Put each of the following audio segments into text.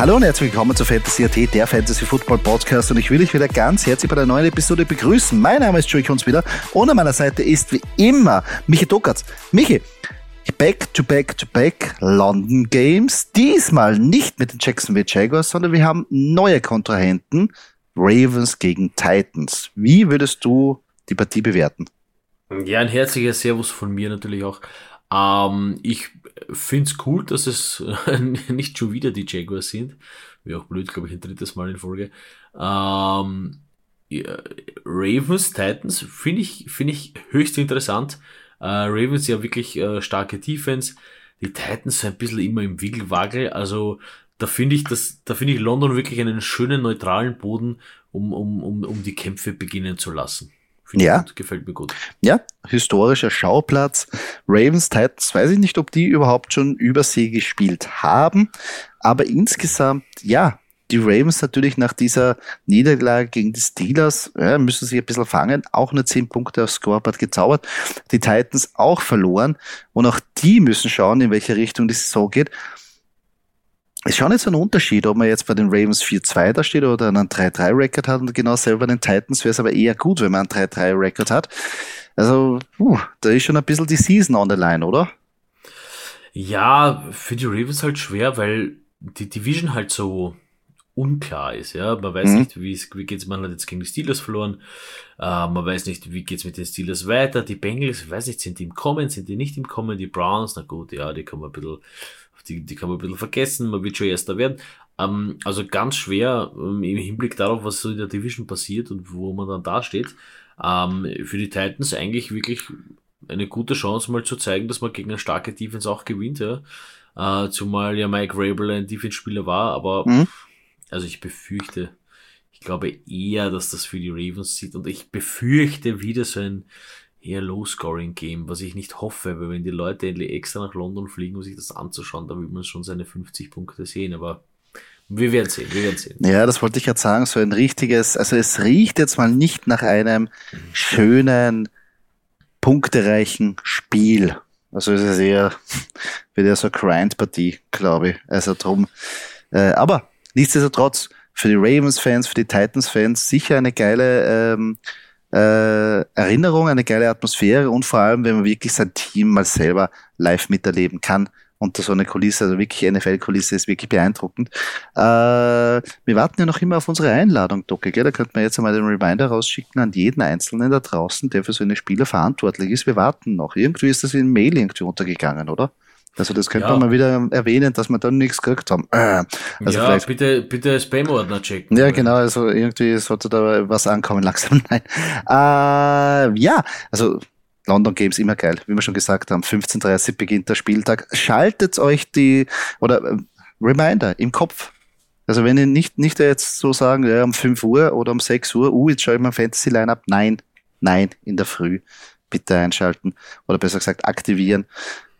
Hallo und herzlich willkommen zu Fantasy AT, der Fantasy Football Podcast und ich will dich wieder ganz herzlich bei der neuen Episode begrüßen. Mein Name ist Joey Kunz wieder und an meiner Seite ist wie immer Michi Dokatz. Michi, Back to back to back London Games. Diesmal nicht mit den Jacksonville Jaguars, sondern wir haben neue Kontrahenten. Ravens gegen Titans. Wie würdest du die Partie bewerten? Ja, ein herzlicher Servus von mir natürlich auch. Ähm, ich finde es cool, dass es nicht schon wieder die Jaguars sind. Wäre auch blöd, glaube ich, ein drittes Mal in Folge. Ähm, ja, Ravens, Titans finde ich, finde ich höchst interessant. Äh, Ravens ja wirklich äh, starke Defense. Die Titans sind ein bisschen immer im Wickelwagel. Also da finde ich, da finde ich London wirklich einen schönen neutralen Boden, um, um, um, um die Kämpfe beginnen zu lassen. Find ja. Gut, gefällt mir gut. Ja, historischer Schauplatz. Ravens Titans, weiß ich nicht, ob die überhaupt schon Übersee gespielt haben, aber insgesamt, ja, die Ravens natürlich nach dieser Niederlage gegen die Steelers ja, müssen sich ein bisschen fangen. Auch nur 10 Punkte aufs Scoreboard gezaubert. Die Titans auch verloren. Und auch die müssen schauen, in welche Richtung die Saison geht. Es ist schon jetzt ein Unterschied, ob man jetzt bei den Ravens 4-2 da steht oder einen 3-3-Record hat und genau selber den Titans wäre es aber eher gut, wenn man einen 3-3-Record hat. Also, uh, da ist schon ein bisschen die Season on the line, oder? Ja, für die Ravens halt schwer, weil die Division halt so unklar ist. Ja, man weiß mhm. nicht, wie, wie geht's. Man hat jetzt gegen die Steelers verloren. Äh, man weiß nicht, wie geht's mit den Steelers weiter. Die Bengals, weiß nicht, sind die im Kommen, sind die nicht im Kommen. Die Browns, na gut, ja, die man ein bisschen, die, die kann man ein bisschen vergessen. Man wird schon erster werden. Ähm, also ganz schwer ähm, im Hinblick darauf, was so in der Division passiert und wo man dann da steht. Ähm, für die Titans eigentlich wirklich eine gute Chance, mal zu zeigen, dass man gegen eine starke Defense auch gewinnt. Ja. Äh, zumal ja Mike Rabel ein Defense-Spieler war, aber mhm also ich befürchte, ich glaube eher, dass das für die Ravens sieht und ich befürchte wieder so ein eher Low-Scoring-Game, was ich nicht hoffe, weil wenn die Leute endlich extra nach London fliegen, um sich das anzuschauen, da will man schon seine 50 Punkte sehen, aber wir werden sehen, wir werden sehen. Ja, das wollte ich gerade sagen, so ein richtiges, also es riecht jetzt mal nicht nach einem schönen, punktereichen Spiel. Also es ist eher wieder so eine Grind-Partie, glaube ich. Also drum. Äh, aber Nichtsdestotrotz für die Ravens-Fans, für die Titans-Fans sicher eine geile ähm, äh, Erinnerung, eine geile Atmosphäre und vor allem, wenn man wirklich sein Team mal selber live miterleben kann unter so eine Kulisse, also wirklich NFL-Kulisse ist wirklich beeindruckend. Äh, wir warten ja noch immer auf unsere Einladung, Docke, gell? Da könnte man jetzt einmal den Reminder rausschicken an jeden Einzelnen da draußen, der für so eine Spieler verantwortlich ist. Wir warten noch. Irgendwie ist das in Mail irgendwie untergegangen, oder? Also das könnte ja. man mal wieder erwähnen, dass wir dann nichts gekriegt haben. Äh, also ja, bitte, bitte Spam-Ordner checken. Ja, genau, also irgendwie sollte da was ankommen langsam. Nein. Äh, ja, also London Games immer geil, wie wir schon gesagt haben. 15.30 beginnt der Spieltag. Schaltet euch die, oder äh, Reminder im Kopf. Also wenn ihr nicht, nicht jetzt so sagen, ja, um 5 Uhr oder um 6 Uhr, uh, jetzt schaue ich mal Fantasy Lineup. Nein, nein, in der Früh. Bitte einschalten oder besser gesagt aktivieren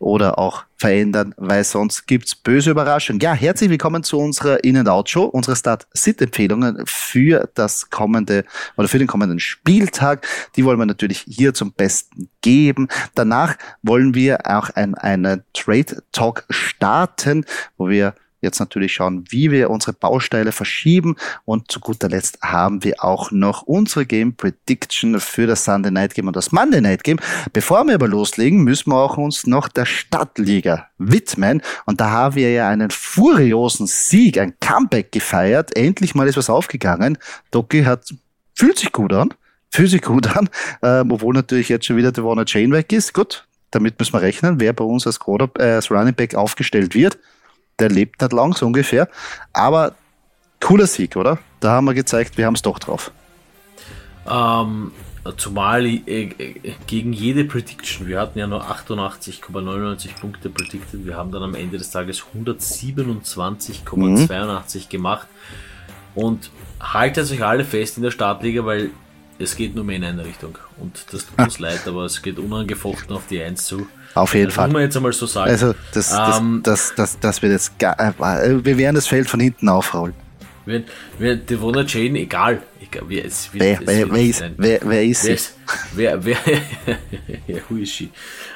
oder auch verändern, weil sonst gibt's böse Überraschungen. Ja, herzlich willkommen zu unserer In-and-Out-Show, unsere Start-Sit-Empfehlungen für das kommende oder für den kommenden Spieltag. Die wollen wir natürlich hier zum Besten geben. Danach wollen wir auch ein, einen Trade-Talk starten, wo wir jetzt natürlich schauen, wie wir unsere Bausteine verschieben. Und zu guter Letzt haben wir auch noch unsere Game Prediction für das Sunday Night Game und das Monday Night Game. Bevor wir aber loslegen, müssen wir auch uns noch der Stadtliga widmen. Und da haben wir ja einen furiosen Sieg, ein Comeback gefeiert. Endlich mal ist was aufgegangen. Doki hat, fühlt sich gut an. Fühlt sich gut an, äh, obwohl natürlich jetzt schon wieder der Warner Chain weg ist. Gut, damit müssen wir rechnen, wer bei uns als, äh, als Running Back aufgestellt wird der lebt nicht lang, so ungefähr. Aber cooler Sieg, oder? Da haben wir gezeigt, wir haben es doch drauf. Ähm, zumal äh, gegen jede Prediction, wir hatten ja nur 88,99 Punkte predicted, wir haben dann am Ende des Tages 127,82 mhm. gemacht. Und haltet euch alle fest in der Startliga, weil es geht nur mehr in eine Richtung. Und das tut uns leid, aber es geht unangefochten auf die 1 zu. Auf jeden das Fall. Muss man jetzt einmal so sagen. Also, das, ähm, das, das, das, das wird jetzt äh, wir werden das Feld von hinten aufrollen. Wir, wir, Devona Jane, egal. egal wer, es, wer, es wer, wer, ist, wer, wer ist sie? Wer, wer, wer who is she?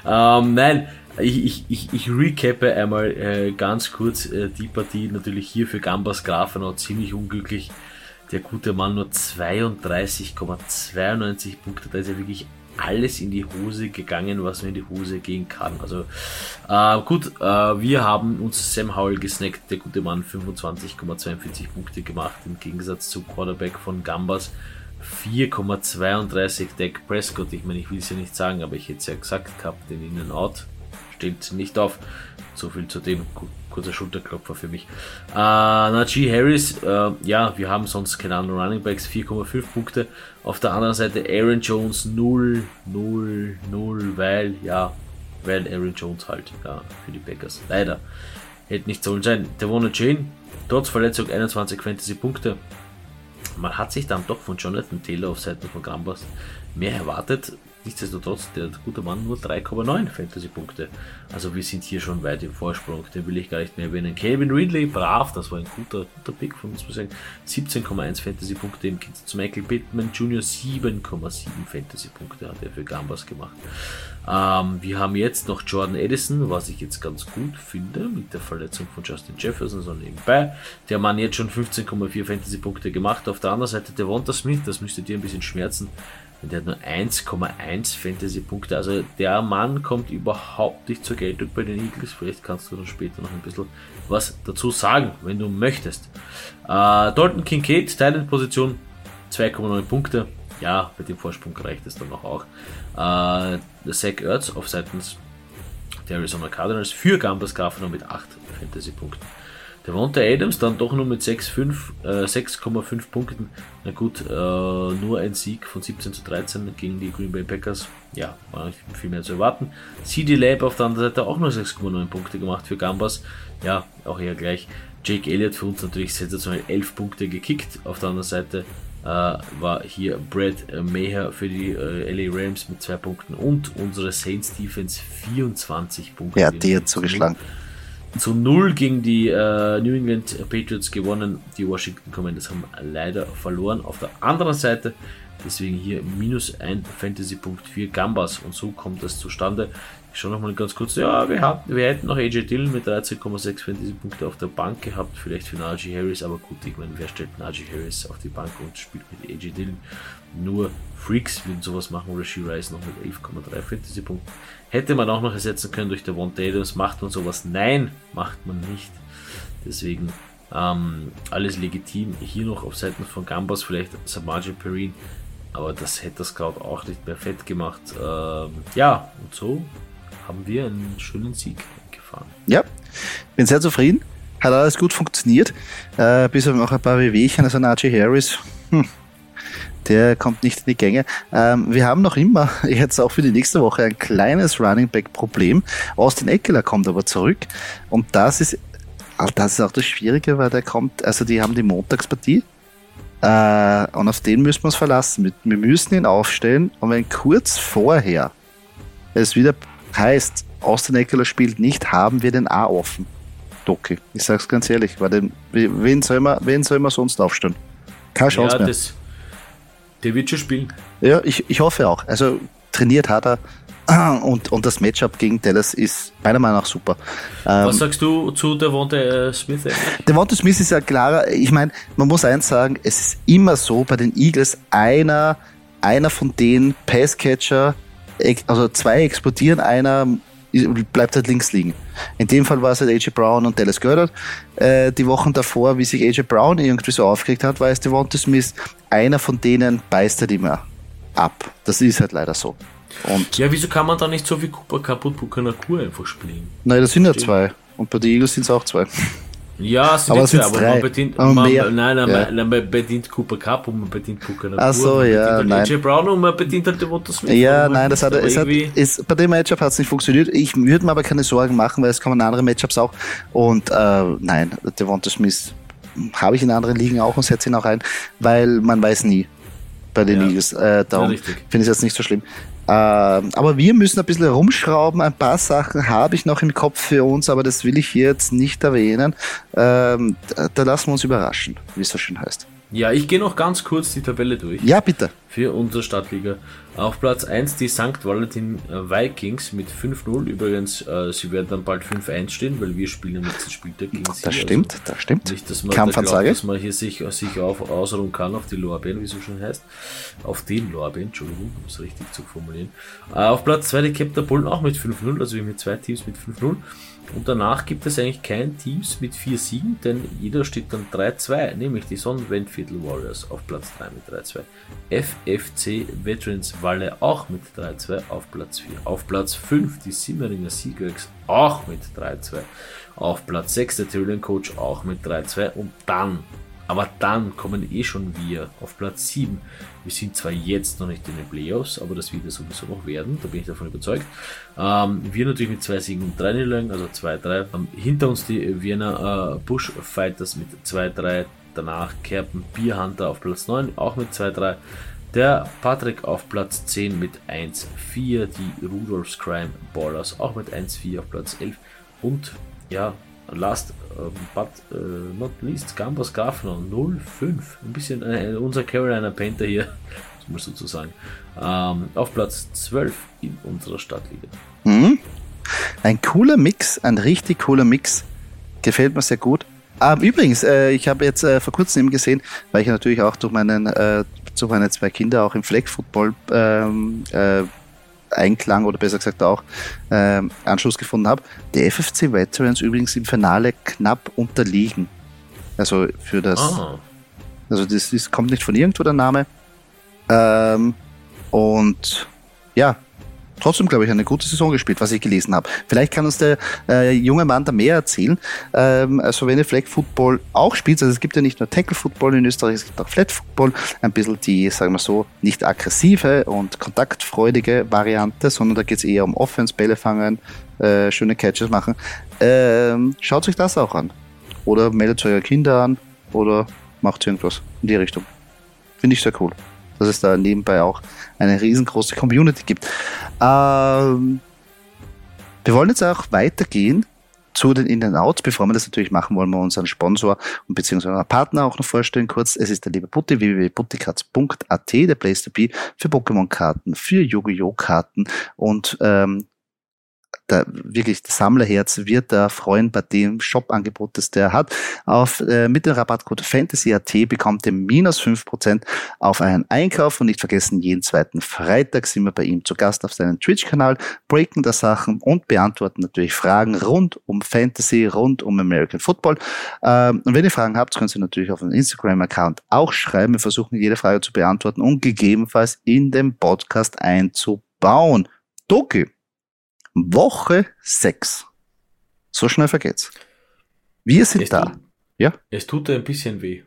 Ähm, nein, ich, ich, ich, ich recappe einmal äh, ganz kurz äh, die Partie. Natürlich hier für Gambas Grafenau ziemlich unglücklich. Der gute Mann nur 32,92 Punkte. Da ist ja wirklich alles in die Hose gegangen, was nur in die Hose gehen kann. Also äh, gut, äh, wir haben uns Sam Howell gesnackt, der gute Mann 25,42 Punkte gemacht, im Gegensatz zu Quarterback von Gambas 4,32 Dak Prescott. Ich meine, ich will es ja nicht sagen, aber ich hätte es ja gesagt gehabt, den In-N-Out steht nicht auf. So viel zu dem. Kurzer Schulterklopfer für mich. Äh, Najee Harris, äh, ja, wir haben sonst keine anderen Running Backs, 4,5 Punkte. Auf der anderen Seite Aaron Jones 0, 0, 0, weil, ja, weil Aaron Jones halt, ja, für die Packers. Leider. Hätte nicht sollen sein. Devon Jane, trotz Verletzung 21 Fantasy-Punkte. Man hat sich dann doch von Jonathan Taylor auf Seiten von Grambas mehr erwartet. Nichtsdestotrotz, der gute Mann nur 3,9 Fantasy-Punkte. Also wir sind hier schon weit im Vorsprung. Den will ich gar nicht mehr erwähnen. Calvin Ridley, brav, das war ein guter, guter Pick von uns, muss ich sagen. 17,1 Fantasy-Punkte im zu Michael Pittman Jr. 7,7 Fantasy-Punkte hat er für Gambas gemacht. Ähm, wir haben jetzt noch Jordan Edison, was ich jetzt ganz gut finde, mit der Verletzung von Justin Jefferson so nebenbei. Der Mann jetzt schon 15,4 Fantasy-Punkte gemacht. Auf der anderen Seite der Wanda Smith, das müsste dir ein bisschen schmerzen. Der hat nur 1,1 Fantasy-Punkte. Also der Mann kommt überhaupt nicht zur Geltung bei den Eagles. Vielleicht kannst du dann später noch ein bisschen was dazu sagen, wenn du möchtest. Äh, Dalton Kincaid, Talent-Position, 2,9 Punkte. Ja, bei dem Vorsprung reicht es dann noch auch. Äh, Zach Ertz auf seitens der Arizona Cardinals für Gambas Grafenau mit 8 Fantasy-Punkten. Der Devonta Adams dann doch nur mit 6,5 äh, Punkten. Na gut, äh, nur ein Sieg von 17 zu 13 gegen die Green Bay Packers. Ja, war nicht viel mehr zu erwarten. CD Lab auf der anderen Seite auch nur 6,9 Punkte gemacht für Gambas. Ja, auch eher gleich. Jake Elliott für uns natürlich sensationell 11 Punkte gekickt. Auf der anderen Seite äh, war hier Brad Maher für die äh, LA Rams mit 2 Punkten und unsere Saints Defense 24 Punkte. Ja, die hat zugeschlagen. So zu 0 gegen die äh, New England Patriots gewonnen. Die Washington Commanders haben leider verloren. Auf der anderen Seite, deswegen hier minus 1 Fantasy-Punkt für Gambas und so kommt das zustande. Ich schaue nochmal ganz kurz. Ja, wir, hatten, wir hätten noch AJ Dillon mit 13,6 Fantasy-Punkte auf der Bank gehabt. Vielleicht für Najee Harris, aber gut, ich meine, wer stellt Najee Harris auf die Bank und spielt mit AJ Dillon? Nur Freaks würden sowas machen oder Rice noch mit 11,3 Fantasy-Punkten. Hätte man auch noch ersetzen können durch der One Adams. Macht man sowas? Nein, macht man nicht. Deswegen ähm, alles legitim. Hier noch auf Seiten von Gambas vielleicht Samajin Perrin. Aber das hätte das Scout auch nicht mehr fett gemacht. Ähm, ja, und so haben wir einen schönen Sieg gefahren. Ja, bin sehr zufrieden. Hat alles gut funktioniert. Äh, bis auf noch ein paar Wehwehchen. Also Najee Harris. Hm der kommt nicht in die Gänge. Ähm, wir haben noch immer, jetzt auch für die nächste Woche, ein kleines Running Back Problem. Austin Eckler kommt aber zurück und das ist, ah, das ist auch das Schwierige, weil der kommt, also die haben die Montagspartie äh, und auf den müssen wir uns verlassen. Wir müssen ihn aufstellen und wenn kurz vorher es wieder heißt, Austin Eckler spielt nicht, haben wir den A offen. Doki. Ich sag's ganz ehrlich, weil den, wen, soll man, wen soll man sonst aufstellen? Keine Chance ja, mehr. Das, der wird schon spielen. Ja, ich, ich hoffe auch. Also trainiert hat er. Und, und das Matchup gegen Dallas ist meiner Meinung nach super. Was ähm, sagst du zu Devonta äh, Smith? Devonta Smith ist ja klarer. Ich meine, man muss eins sagen, es ist immer so bei den Eagles, einer, einer von den Passcatcher, also zwei explodieren, einer bleibt halt links liegen. In dem Fall war es halt AJ Brown und Dallas Goddard. Äh, die Wochen davor, wie sich AJ Brown irgendwie so aufgeregt hat, war es Devonta Smith. Einer von denen beißt halt immer ab. Das ist halt leider so. Und ja, wieso kann man da nicht so wie Cooper Cup und Puka Nakur einfach spielen? Nein, das sind ja zwei. Und bei den Eagles sind es auch zwei. Ja, es aber, aber man bedient, man, mehr. nein, nein, ja. man, man bedient Cooper Cup und man bedient Puka Nakur. Ach so, ja, man nein. AJ Brown und man bedient halt Devonta Smith. Ja, nein, das hat, es hat, ist, bei dem Matchup hat es nicht funktioniert. Ich würde mir aber keine Sorgen machen, weil es kommen andere Matchups auch. Und äh, nein, Devonta Smith habe ich in anderen Ligen auch und setze ihn auch ein, weil man weiß nie bei den ja. Eagles. Äh, darum ja, finde ich es jetzt nicht so schlimm. Ähm, aber wir müssen ein bisschen rumschrauben. Ein paar Sachen habe ich noch im Kopf für uns, aber das will ich jetzt nicht erwähnen. Ähm, da lassen wir uns überraschen, wie es so schön heißt. Ja, ich gehe noch ganz kurz die Tabelle durch. Ja, bitte. Für unsere Stadtliga. Auf Platz 1 die St. Valentin äh, Vikings mit 5-0. Übrigens, äh, sie werden dann bald 5-1 stehen, weil wir spielen am letzten Spieltag gegen sie. Das stimmt, also das stimmt. Nicht, dass man, da glaubt, dass man hier sich, sich auf, ausruhen kann auf die Lorbeeren, wie es so schon heißt. Auf den Lorbeeren, Entschuldigung, um es richtig zu formulieren. Äh, auf Platz 2 die Captain Bullen auch mit 5-0, also wir haben hier zwei Teams mit 5-0. Und danach gibt es eigentlich kein Teams mit vier Siegen, denn jeder steht dann 3-2, nämlich die Sonnenwendviertel Warriors auf Platz 3 mit 3-2. FFC Veterans Walle auch mit 3-2 auf Platz 4. Auf Platz 5 die Simmeringer Seagulls auch mit 3-2. Auf Platz 6 der Tyrion Coach auch mit 3-2 und dann aber dann kommen eh schon wir auf Platz 7. Wir sind zwar jetzt noch nicht in den Playoffs, aber das wird ja sowieso noch werden, da bin ich davon überzeugt. Ähm, wir natürlich mit zwei Siegen und drei Niederlagen, also 2-3. Ähm, hinter uns die Vienna äh, Bush Fighters mit 2-3. Danach Kerpen Bierhunter auf Platz 9, auch mit 2-3. Der Patrick auf Platz 10 mit 1-4. Die Rudolphs Crime Ballers auch mit 1-4 auf Platz 11. Und ja, last uh, but uh, not least, Gambas Grafner 05. Ein bisschen äh, unser Carolina Panther hier, muss sozusagen. Ähm, auf Platz 12 in unserer Stadtliga. Mhm. Ein cooler Mix, ein richtig cooler Mix. Gefällt mir sehr gut. Ähm, übrigens, äh, ich habe jetzt äh, vor kurzem eben gesehen, weil ich natürlich auch durch meinen, äh, durch meine zwei Kinder auch im Flag Football ähm, äh, Einklang oder besser gesagt auch äh, Anschluss gefunden habe. Die FFC Veterans übrigens im Finale knapp unterliegen. Also für das. Oh. Also das, das kommt nicht von irgendwo der Name. Ähm, und ja, trotzdem, glaube ich, eine gute Saison gespielt, was ich gelesen habe. Vielleicht kann uns der äh, junge Mann da mehr erzählen. Ähm, also wenn ihr Flag Football auch spielt, also es gibt ja nicht nur Tackle Football in Österreich, es gibt auch Flat Football, ein bisschen die, sagen wir so, nicht aggressive und kontaktfreudige Variante, sondern da geht es eher um Offense, Bälle fangen, äh, schöne Catches machen. Ähm, schaut euch das auch an. Oder meldet eure Kinder an oder macht irgendwas in die Richtung. Finde ich sehr cool dass es da nebenbei auch eine riesengroße Community gibt. Ähm, wir wollen jetzt auch weitergehen zu den In-N-Outs. Bevor wir das natürlich machen, wollen wir unseren Sponsor und beziehungsweise unseren Partner auch noch vorstellen kurz. Es ist der liebe Putti, www.puttikatz.at, der Place to be für Pokémon-Karten, für Yu-Gi-Oh! Karten und ähm, der, wirklich das Sammlerherz wird da freuen bei dem Shop-Angebot, das der hat. Auf, äh, mit dem Rabattcode FANTASYAT bekommt ihr minus 5% auf einen Einkauf und nicht vergessen, jeden zweiten Freitag sind wir bei ihm zu Gast auf seinem Twitch-Kanal, breaken da Sachen und beantworten natürlich Fragen rund um Fantasy, rund um American Football. Ähm, und wenn ihr Fragen habt, könnt ihr natürlich auf dem Instagram-Account auch schreiben. Wir versuchen jede Frage zu beantworten und gegebenenfalls in den Podcast einzubauen. Doki, Woche 6. So schnell vergeht's. Wir sind es da. Tut, ja? Es tut ein bisschen weh.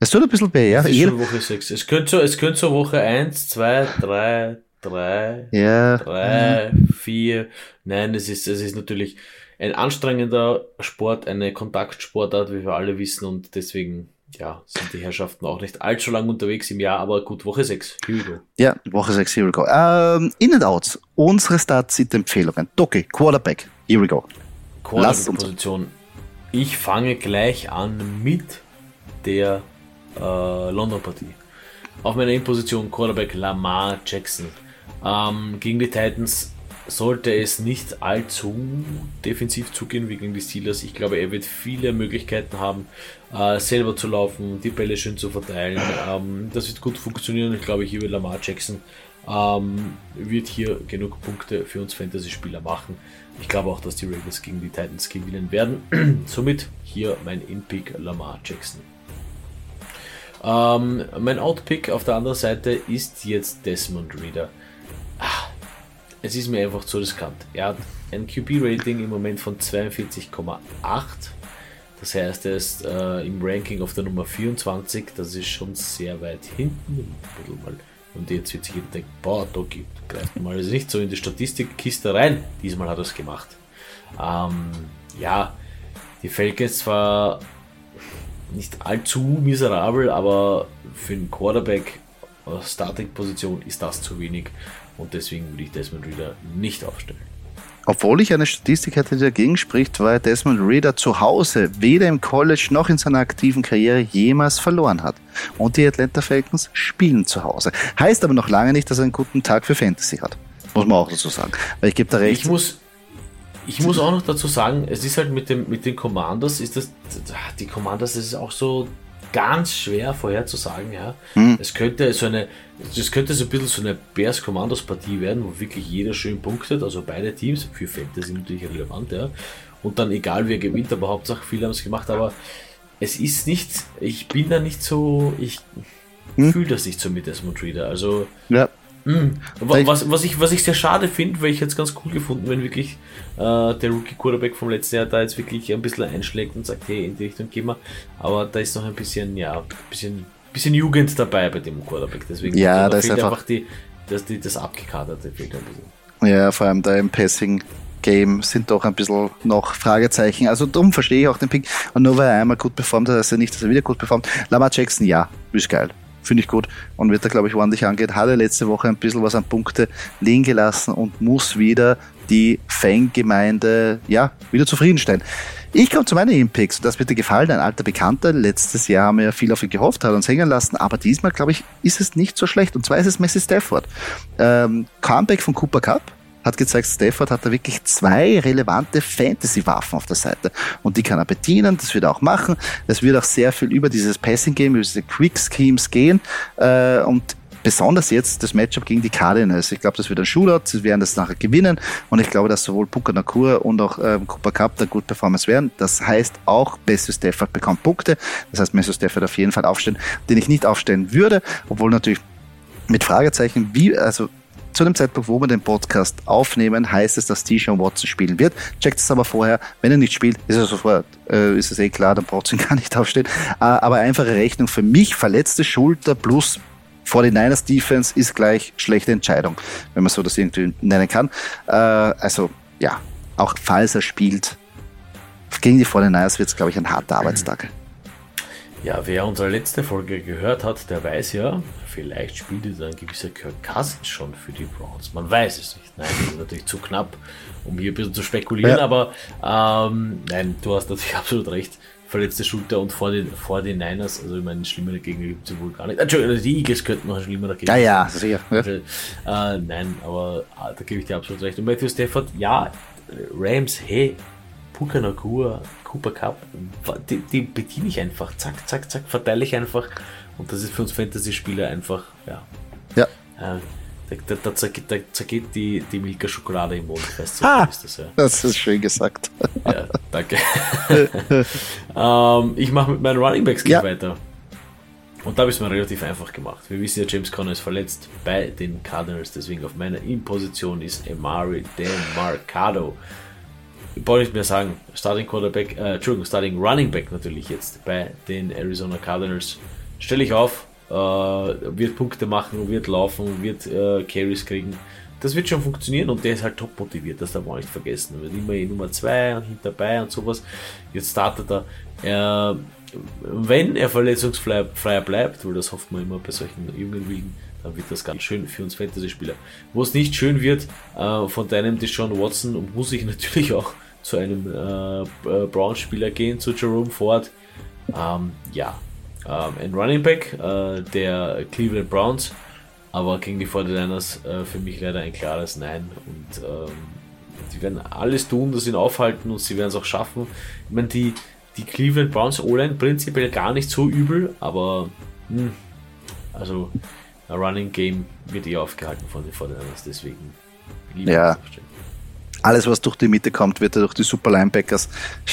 Es tut ein bisschen weh, ja. Es ist schon Woche 6. Es könnte so, es könnte so Woche 1, 2, 3, 3, ja. 3, 4. Nein, es ist, es ist natürlich ein anstrengender Sport, eine Kontaktsportart, wie wir alle wissen, und deswegen ja, sind die Herrschaften auch nicht allzu lang unterwegs im Jahr, aber gut, Woche 6, here we go. Ja, Woche 6, here we go. Ähm, in and Outs, unsere Start-Sit-Empfehlungen. Doki, Quarterback, here we go. Quarterback-Position. Ich fange gleich an mit der äh, London-Partie. Auf meiner In-Position Quarterback Lamar Jackson. Ähm, gegen die Titans sollte es nicht allzu defensiv zugehen wie gegen die Steelers. Ich glaube, er wird viele Möglichkeiten haben, äh, selber zu laufen, die Bälle schön zu verteilen. Ähm, das wird gut funktionieren. Ich glaube, hier wird Lamar Jackson ähm, wird hier genug Punkte für uns Fantasy-Spieler machen. Ich glaube auch, dass die Ravens gegen die Titans gewinnen werden. Somit hier mein In-Pick Lamar Jackson. Ähm, mein Out-Pick auf der anderen Seite ist jetzt Desmond Reader. Es ist mir einfach zu riskant. Er hat ein QB-Rating im Moment von 42,8. Das heißt, er ist äh, im Ranking auf der Nummer 24. Das ist schon sehr weit hinten. Und jetzt wird sich jeder denken, boah, da greift mal also nicht so in die Statistikkiste rein. Diesmal hat er es gemacht. Ähm, ja, die Falcons zwar nicht allzu miserabel, aber für einen Quarterback Starting-Position ist das zu wenig und deswegen würde ich Desmond Reader nicht aufstellen. Obwohl ich eine Statistik hatte, die dagegen spricht, weil Desmond Reader zu Hause weder im College noch in seiner aktiven Karriere jemals verloren hat. Und die Atlanta Falcons spielen zu Hause. Heißt aber noch lange nicht, dass er einen guten Tag für Fantasy hat. Muss man auch dazu sagen. Weil ich gebe da recht. Ich muss, ich muss auch noch dazu sagen, es ist halt mit, dem, mit den Commanders, ist das, die Commanders ist auch so ganz schwer vorherzusagen, ja. Hm. Es könnte so eine, das könnte so ein bisschen so eine Bears Commanders Partie werden, wo wirklich jeder schön punktet, also beide Teams, für Fantasy natürlich relevant, ja. Und dann egal wer gewinnt, aber Hauptsache viele haben es gemacht, aber es ist nicht, ich bin da nicht so, ich hm. fühle das nicht so mit Desmond Reader, also. Ja. Mhm. Was, was, ich, was ich sehr schade finde, weil ich jetzt ganz cool gefunden, wenn wirklich äh, der Rookie-Quarterback vom letzten Jahr da jetzt wirklich ein bisschen einschlägt und sagt, hey, in die Richtung gehen wir. Aber da ist noch ein bisschen, ja, ein bisschen, bisschen Jugend dabei bei dem Quarterback. Deswegen ja, da ist einfach, einfach die, das, die, das abgekaderte fehlt ein bisschen. Ja, vor allem da im Passing Game sind doch ein bisschen noch Fragezeichen. Also darum verstehe ich auch den Pick. Und nur weil er einmal gut performt hat, heißt er nicht, dass er wieder gut performt. Lamar Jackson, ja, ist geil finde ich gut und wird da, glaube ich, ordentlich angeht. Hat er letzte Woche ein bisschen was an Punkte liegen gelassen und muss wieder die Fangemeinde, ja, wieder zufriedenstellen. Ich komme zu meinen Impacts und das wird dir gefallen, ein alter Bekannter. Letztes Jahr haben wir viel auf ihn gehofft, hat uns hängen lassen, aber diesmal, glaube ich, ist es nicht so schlecht. Und zwar ist es Messi Stafford. Ähm, Comeback von Cooper Cup, hat gezeigt, Stafford hat da wirklich zwei relevante Fantasy-Waffen auf der Seite. Und die kann er bedienen, das wird er auch machen. Es wird auch sehr viel über dieses Passing-Game, über diese Quick-Schemes gehen. Äh, und besonders jetzt das Matchup gegen die Cardinals. Ich glaube, das wird ein Shootout, sie werden das nachher gewinnen und ich glaube, dass sowohl Puka Nakur und auch ähm, Cooper Cup da gut Performance werden. Das heißt auch, Messi Stafford bekommt Punkte. Das heißt, Messi Stafford auf jeden Fall aufstellen, den ich nicht aufstellen würde, obwohl natürlich mit Fragezeichen, wie, also zu dem Zeitpunkt, wo wir den Podcast aufnehmen, heißt es, dass T-Sean Watson spielen wird. Checkt es aber vorher. Wenn er nicht spielt, ist es sofort, äh, ist es eh klar, dann braucht ihn gar nicht aufstehen. Äh, aber einfache Rechnung für mich, verletzte Schulter plus 49ers Defense ist gleich schlechte Entscheidung, wenn man so das irgendwie nennen kann. Äh, also, ja, auch falls er spielt, gegen die 49ers wird es, glaube ich, ein harter Arbeitstag. Ja, wer unsere letzte Folge gehört hat, der weiß ja, vielleicht spielt jetzt ein gewisser Kirk Cousins schon für die Browns. Man weiß es nicht. Nein, das ist natürlich zu knapp, um hier ein bisschen zu spekulieren, ja. aber ähm, nein, du hast natürlich absolut recht. Verletzte Schulter und vor den, vor den Niners, also ich meine, schlimmere Gegner gibt es ja wohl gar nicht. Entschuldigung, die Eagles könnten noch ein schlimmerer Gegner Ja, ja, sicher. Ja. Also, äh, nein, aber ah, da gebe ich dir absolut recht. Und Matthew Stafford, ja, Rams, hey, Puka Nakua, Cooper Cup, die, die bediene ich einfach. Zack, zack, zack, verteile ich einfach. Und das ist für uns Fantasy-Spieler einfach, ja. Ja. Äh, da, da, zergeht, da, zergeht, die, die Milka Schokolade im Mund. Weißt du, ah, ist das, ja. das ist schön gesagt. Ja, danke. ähm, ich mache mit meinen Running Backs ja. weiter. Und da habe ich es mir relativ einfach gemacht. Wir wissen ja, James Conner ist verletzt bei den Cardinals, deswegen auf meiner In-Position ist Emari Demarcado brauche nicht mehr sagen, Starting Quarterback, äh, Entschuldigung, Starting Running Back natürlich jetzt bei den Arizona Cardinals. Stelle ich auf, äh, wird Punkte machen, wird laufen, wird äh, Carries kriegen. Das wird schon funktionieren und der ist halt top motiviert, das darf man nicht vergessen. Er wird immer die Nummer 2 und hinterbei und sowas. Jetzt startet er. er wenn er verletzungsfrei bleibt, weil das hofft man immer bei solchen jungen Wilden, dann wird das ganz schön für uns Fantasy-Spieler. Wo es nicht schön wird, äh, von deinem Deshaun Watson muss ich natürlich auch zu einem äh, äh, Browns-Spieler gehen, zu Jerome Ford. Ähm, ja, ähm, ein Running Back äh, der Cleveland Browns, aber gegen die 49ers äh, für mich leider ein klares Nein. Und ähm, die werden alles tun, das ihn aufhalten und sie werden es auch schaffen. Ich meine, die, die Cleveland Browns O-Line prinzipiell gar nicht so übel, aber mh, hm, also ein Running Game wird eh aufgehalten von den 49ers, deswegen ja alles, was durch die Mitte kommt, wird durch die Super Linebackers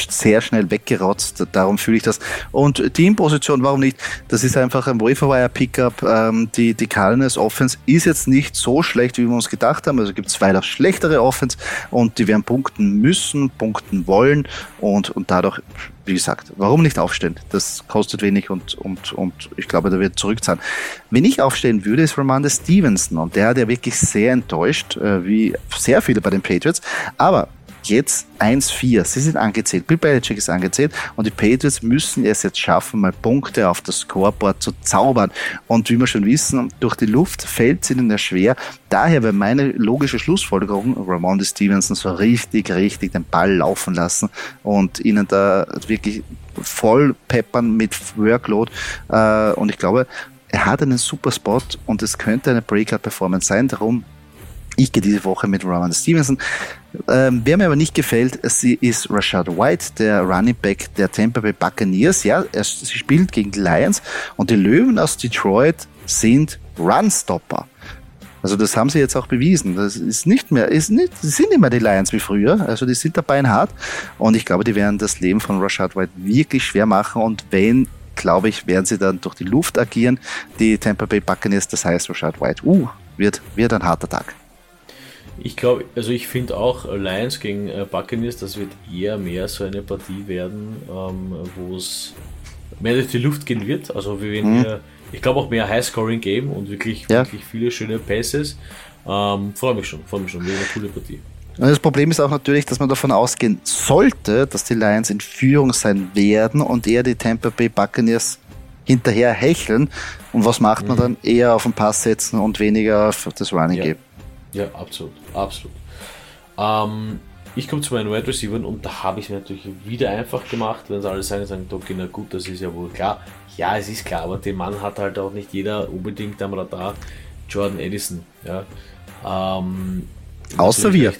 sehr schnell weggerotzt. Darum fühle ich das. Und Teamposition, warum nicht? Das ist einfach ein Wire Pickup. Ähm, die, die Cardinals Offense ist jetzt nicht so schlecht, wie wir uns gedacht haben. Also gibt es weiter schlechtere Offense und die werden punkten müssen, punkten wollen und, und dadurch wie gesagt, warum nicht aufstehen? Das kostet wenig und, und, und ich glaube, da wird zurückzahlen. Wenn ich aufstehen würde, ist Ramanda Stevenson und der hat ja wirklich sehr enttäuscht, äh, wie sehr viele bei den Patriots. Aber jetzt 1-4. Sie sind angezählt. Bill Belichick ist angezählt und die Patriots müssen es jetzt schaffen, mal Punkte auf das Scoreboard zu zaubern. Und wie wir schon wissen, durch die Luft fällt es ihnen ja schwer. Daher wäre meine logische Schlussfolgerung, Ramon Stevenson so richtig, richtig den Ball laufen lassen und ihnen da wirklich voll peppern mit Workload. Äh, und ich glaube, er hat einen super Spot und es könnte eine Breakout-Performance sein. Darum ich gehe diese Woche mit Rowan Stevenson. Ähm, wer mir aber nicht gefällt, sie ist Rashad White, der Running Back der Tampa Bay Buccaneers. Ja, er, sie spielt gegen die Lions und die Löwen aus Detroit sind Runstopper. Also das haben sie jetzt auch bewiesen. Das ist nicht mehr, ist nicht, sie sind nicht mehr die Lions wie früher. Also die sind dabei hart und ich glaube, die werden das Leben von Rashad White wirklich schwer machen und wenn glaube ich, werden sie dann durch die Luft agieren, die Tampa Bay Buccaneers. Das heißt, Rashad White, uh, wird, wird ein harter Tag. Ich glaube, also ich finde auch Lions gegen äh, Buccaneers, das wird eher mehr so eine Partie werden, ähm, wo es mehr durch die Luft gehen wird. Also wir werden mhm. hier, ich glaube auch mehr High-Scoring-Game und wirklich, ja. wirklich viele schöne Passes. Ähm, freue mich schon, freue mich schon, wird eine coole Partie. Das Problem ist auch natürlich, dass man davon ausgehen sollte, dass die Lions in Führung sein werden und eher die Tampa Bay Buccaneers hinterher hecheln. Und was macht man mhm. dann? Eher auf den Pass setzen und weniger auf das Running ja. Game. Ja, absolut, absolut. Ähm, ich komme zu meinen Wide Receivers und da habe ich es mir natürlich wieder einfach gemacht, wenn sie alle sagen, sagen, okay, na gut, das ist ja wohl klar. Ja, es ist klar, aber den Mann hat halt auch nicht jeder unbedingt am Radar. Jordan Edison, ja. Ähm, außer wir.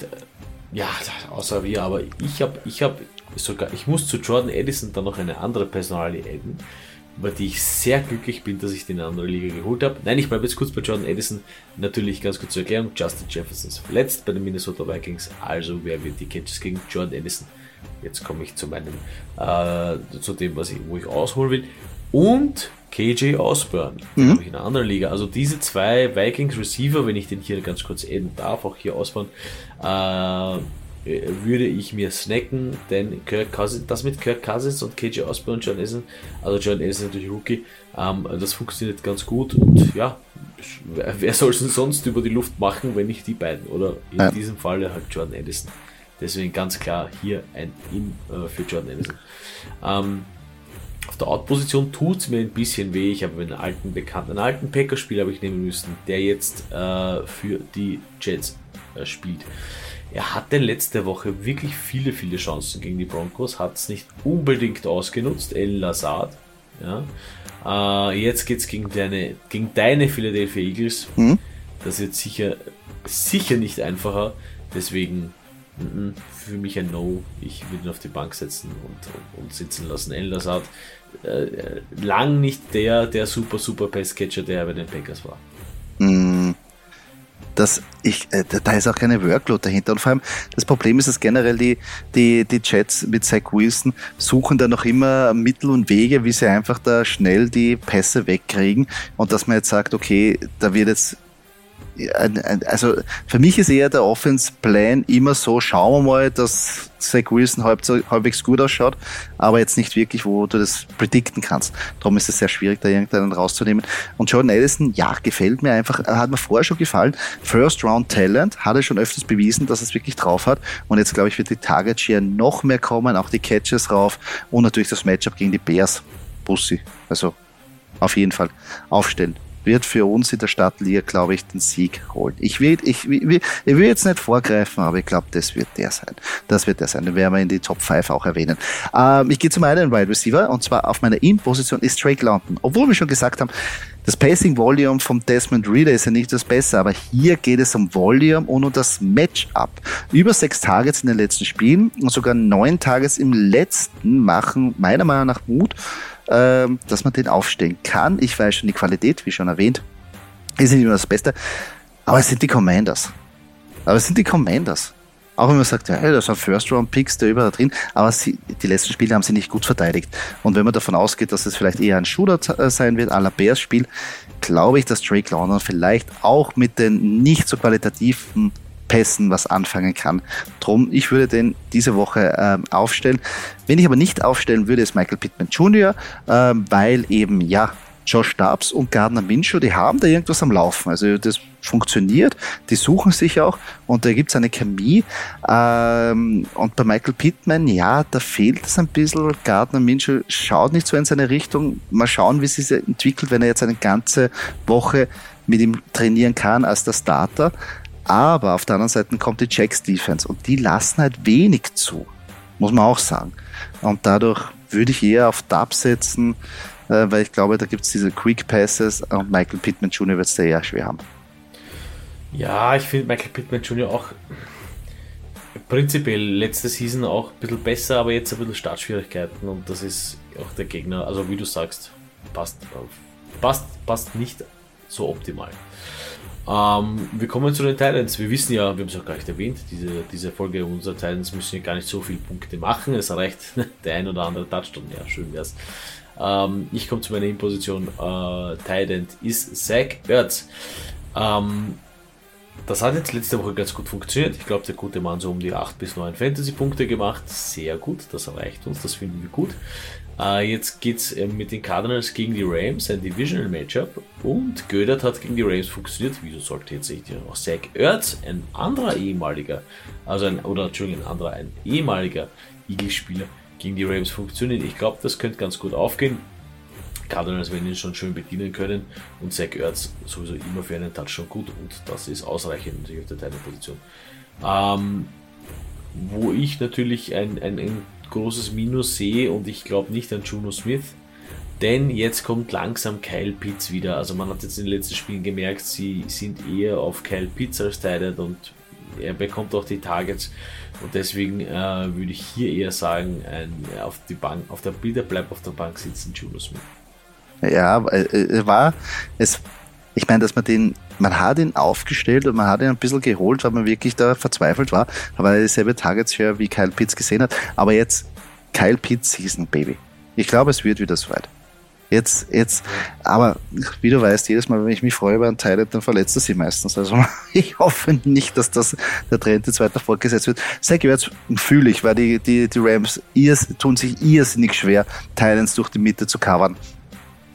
Ja, außer wir, aber ich habe ich hab sogar, ich muss zu Jordan Edison dann noch eine andere Personalie adden über die ich sehr glücklich bin, dass ich den in eine andere Liga geholt habe. Nein, ich bleibe jetzt kurz bei Jordan Edison. Natürlich ganz kurz zur Erklärung: Justin Jefferson ist verletzt bei den Minnesota Vikings. Also, wer wird die Catches gegen Jordan Edison? Jetzt komme ich zu meinem, äh, zu dem, was ich, wo ich ausholen will. Und KJ Osborne, mhm. ich in einer anderen Liga. Also diese zwei Vikings Receiver, wenn ich den hier ganz kurz adden darf, auch hier Osborne, äh, würde ich mir snacken, denn Kirk Cousins, das mit Kirk Cousins und KJ Osborne und John Essen, also John Essen natürlich Rookie, ähm, das funktioniert ganz gut und ja, wer soll es denn sonst über die Luft machen, wenn nicht die beiden oder in ja. diesem Falle halt Jordan Edison. Deswegen ganz klar hier ein In äh, für Jordan Edison. Ähm, auf der Out-Position tut es mir ein bisschen weh. Ich habe einen alten bekannten, einen alten Packer-Spieler habe ich nehmen müssen, der jetzt äh, für die Jets äh, spielt. Er hatte letzte Woche wirklich viele, viele Chancen gegen die Broncos, hat es nicht unbedingt ausgenutzt, El Lazard. Ja. Äh, jetzt geht es gegen deine, gegen deine Philadelphia Eagles. Mhm. Das wird sicher, sicher nicht einfacher. Deswegen m -m, für mich ein No. Ich würde ihn auf die Bank setzen und, und, und sitzen lassen. El Lazard, äh, lang nicht der, der super, super Passcatcher, der bei den Packers war. Mhm dass ich, äh, da ist auch keine Workload dahinter. Und vor allem, das Problem ist, dass generell die, die, die Chats mit Zach Wilson suchen da noch immer Mittel und Wege, wie sie einfach da schnell die Pässe wegkriegen und dass man jetzt sagt, okay, da wird jetzt also für mich ist eher der Offense-Plan immer so, schauen wir mal, dass Zach Wilson halb, halbwegs gut ausschaut, aber jetzt nicht wirklich, wo du das predikten kannst. Darum ist es sehr schwierig, da irgendeinen rauszunehmen. Und Jordan Addison, ja, gefällt mir einfach, hat mir vorher schon gefallen. First Round Talent, hat er schon öfters bewiesen, dass es wirklich drauf hat. Und jetzt, glaube ich, wird die Target Share noch mehr kommen, auch die Catches rauf und natürlich das Matchup gegen die Bears. Bussi. Also, auf jeden Fall aufstellen wird für uns in der Stadtliga, glaube ich, den Sieg holen. Ich will, ich, will, ich will jetzt nicht vorgreifen, aber ich glaube, das wird der sein. Das wird der sein. Den werden wir in die Top 5 auch erwähnen. Ähm, ich gehe zum einen Wide Receiver und zwar auf meiner In-Position ist Drake London. Obwohl wir schon gesagt haben, das Pacing Volume vom Desmond Reader ist ja nicht das Beste, aber hier geht es um Volume und um das Matchup. Über sechs Targets in den letzten Spielen und sogar neun Targets im letzten machen meiner Meinung nach Mut ähm, dass man den aufstellen kann. Ich weiß schon, die Qualität, wie schon erwähnt, ist nicht immer das Beste. Aber es sind die Commanders. Aber es sind die Commanders. Auch wenn man sagt, ja, das sind First-Round-Picks da überall drin, aber sie, die letzten Spiele haben sie nicht gut verteidigt. Und wenn man davon ausgeht, dass es vielleicht eher ein Shooter äh, sein wird, à la Bears-Spiel, glaube ich, dass Drake London vielleicht auch mit den nicht so qualitativen Pässen was anfangen kann. Drum, ich würde den diese Woche ähm, aufstellen. Wenn ich aber nicht aufstellen würde, ist Michael Pittman Jr., ähm, weil eben, ja, Josh Stubbs und Gardner Minshew, die haben da irgendwas am Laufen. Also das funktioniert, die suchen sich auch und da gibt es eine Chemie. Ähm, und bei Michael Pittman, ja, da fehlt es ein bisschen. Gardner Minshew schaut nicht so in seine Richtung. Mal schauen, wie es sich entwickelt, wenn er jetzt eine ganze Woche mit ihm trainieren kann als der Starter. Aber auf der anderen Seite kommt die Jacks Defense und die lassen halt wenig zu, muss man auch sagen. Und dadurch würde ich eher auf Dub setzen, äh, weil ich glaube, da gibt es diese Quick Passes und Michael Pittman Jr. wird es da eher schwer haben. Ja, ich finde Michael Pittman Jr. auch prinzipiell letzte Season auch ein bisschen besser, aber jetzt ein bisschen Startschwierigkeiten und das ist auch der Gegner, also wie du sagst, passt, passt, passt nicht so optimal. Ähm, wir kommen zu den Titans. Wir wissen ja, wir haben es auch gar nicht erwähnt, diese, diese Folge unserer Titans müssen ja gar nicht so viele Punkte machen. Es reicht der ein oder andere Touchdown. Ja, schön wär's. Ähm, ich komme zu meiner Imposition. Äh, Titan ist Zach Ertz. Ähm, das hat jetzt letzte Woche ganz gut funktioniert. Ich glaube, der gute Mann so um die 8 bis 9 Fantasy-Punkte gemacht. Sehr gut, das reicht uns, das finden wir gut. Äh, jetzt geht es äh, mit den Cardinals gegen die Rams, ein Divisional Matchup. Und Gödert hat gegen die Rams funktioniert. Wieso sollte jetzt nicht auch Zach Ertz, ein anderer ehemaliger, also ein, oder Entschuldigung, ein anderer, ein ehemaliger Eagles-Spieler gegen die Rams funktionieren? Ich glaube, das könnte ganz gut aufgehen. Cardinals werden ihn schon schön bedienen können und Zach Ertz sowieso immer für einen Touchdown gut und das ist ausreichend natürlich auf der Teilposition. Ähm, wo ich natürlich ein, ein, ein großes Minus sehe und ich glaube nicht an Juno Smith. Denn jetzt kommt langsam Kyle Pitts wieder. Also man hat jetzt in den letzten Spielen gemerkt, sie sind eher auf Kyle Pitts als Tight und er bekommt auch die Targets. Und deswegen äh, würde ich hier eher sagen, ein, auf die Bank, auf der Bilder bleibt auf der Bank sitzen Juno Smith. Ja, äh, war es ich meine, dass man den, man hat ihn aufgestellt und man hat ihn ein bisschen geholt, weil man wirklich da verzweifelt war, aber er dieselbe Targets Share wie Kyle Pitts gesehen hat. Aber jetzt Kyle Pitts Season, Baby. Ich glaube, es wird wieder soweit. Jetzt, jetzt, aber wie du weißt, jedes Mal, wenn ich mich freue über einen Teil, dann verletzt er sie meistens. Also ich hoffe nicht, dass das der Trend jetzt weiter fortgesetzt wird. Sehr jetzt fühle ich, weil die, die, die Rams ihrs, tun sich irrsinnig schwer, Titans durch die Mitte zu covern.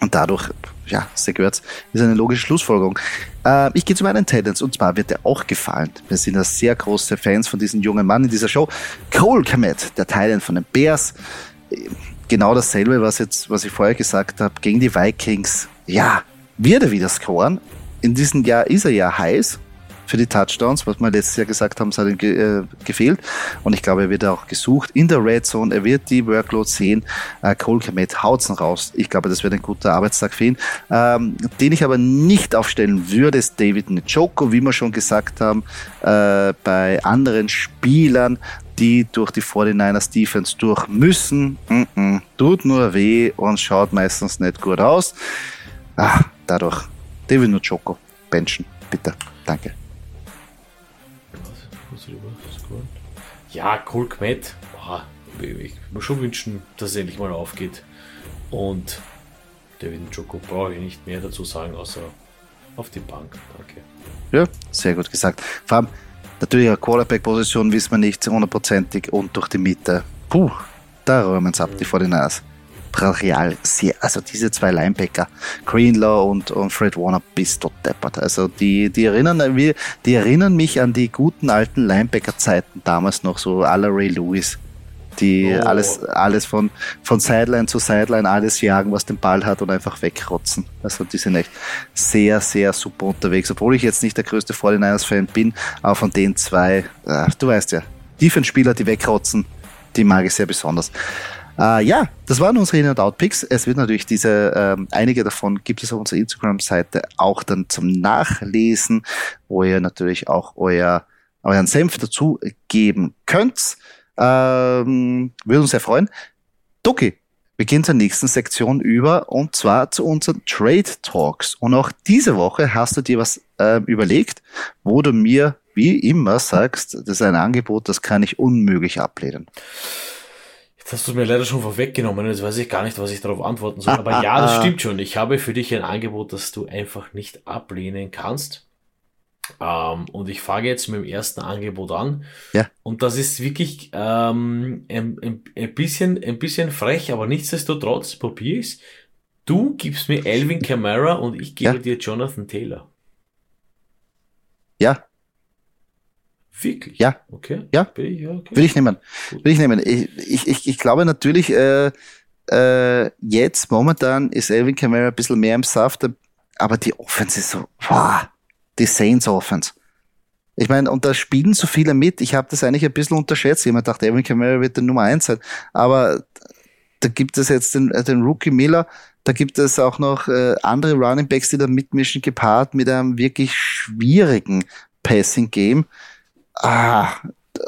Und dadurch, ja, sehr gehört, ist eine logische Schlussfolgerung. Äh, ich gehe zu meinen Titans und zwar wird er auch gefallen. Wir sind ja sehr große Fans von diesem jungen Mann in dieser Show. Cole Komet, der Titan von den Bears. Genau dasselbe, was jetzt, was ich vorher gesagt habe, gegen die Vikings. Ja, wird er wieder scoren. In diesem Jahr ist er ja heiß für die Touchdowns, was wir letztes Jahr gesagt haben, es hat ihm ge äh, gefehlt. Und ich glaube, er wird auch gesucht in der Red Zone. Er wird die Workload sehen. Äh, Cole Komet haut's raus. Ich glaube, das wird ein guter Arbeitstag für ihn. Ähm, den ich aber nicht aufstellen würde, ist David Njoku, wie wir schon gesagt haben, äh, bei anderen Spielern die durch die 49ers Defense durch müssen. Mm -mm, tut nur weh und schaut meistens nicht gut aus. Ah, dadurch David Njoku benchen, bitte. Danke. Ja, Cole Kmet, ich muss schon wünschen, dass es endlich mal aufgeht. Und David Joko brauche ich nicht mehr dazu sagen, außer auf die Bank. Danke. Ja, sehr gut gesagt. Vor allem, natürlich eine Quarterback-Position wissen wir nicht hundertprozentig und durch die Mitte. Puh, da räumen es ab, die vor die Nase brachial sehr, also diese zwei Linebacker, Greenlaw und, und Fred Warner, bist du deppert. Also die, die erinnern, die erinnern mich an die guten alten Linebacker-Zeiten damals noch, so la Ray Lewis die oh. alles, alles von, von Sideline zu Sideline alles jagen, was den Ball hat und einfach wegrotzen. Also die sind echt sehr, sehr super unterwegs. Obwohl ich jetzt nicht der größte 49ers-Fan bin, aber von den zwei, äh, du weißt ja, Defense-Spieler, die wegrotzen, die mag ich sehr besonders. Äh, ja, das waren unsere In- und Out-Picks. Es wird natürlich diese, ähm, einige davon gibt es auf unserer Instagram-Seite auch dann zum Nachlesen, wo ihr natürlich auch euer, euren Senf dazu geben könnt. Ähm, würde uns sehr freuen. Doki, wir gehen zur nächsten Sektion über und zwar zu unseren Trade Talks. Und auch diese Woche hast du dir was äh, überlegt, wo du mir wie immer sagst, das ist ein Angebot, das kann ich unmöglich ablehnen. Jetzt hast du mir leider schon vorweggenommen, jetzt weiß ich gar nicht, was ich darauf antworten soll. Aber ja, das stimmt schon. Ich habe für dich ein Angebot, das du einfach nicht ablehnen kannst. Ähm, und ich fange jetzt mit dem ersten Angebot an. Ja. Und das ist wirklich ähm, ein, ein, ein, bisschen, ein bisschen frech, aber nichtsdestotrotz probiere ich es. Du gibst mir Alvin Kamara und ich gebe ja. dir Jonathan Taylor. Ja. Wirklich? Ja. Okay. Ja. Ich, okay. Will ich nehmen. Will ich nehmen. Ich, ich, ich glaube natürlich, äh, äh, jetzt momentan ist Alvin Kamara ein bisschen mehr im Saft, aber die Offense ist so, wow, die Saints Offense. Ich meine, und da spielen so viele mit. Ich habe das eigentlich ein bisschen unterschätzt. Jemand dachte, Alvin Kamara wird der Nummer eins sein. Aber da gibt es jetzt den, den Rookie Miller, da gibt es auch noch äh, andere Running Backs, die da mitmischen, gepaart mit einem wirklich schwierigen Passing Game. Ah,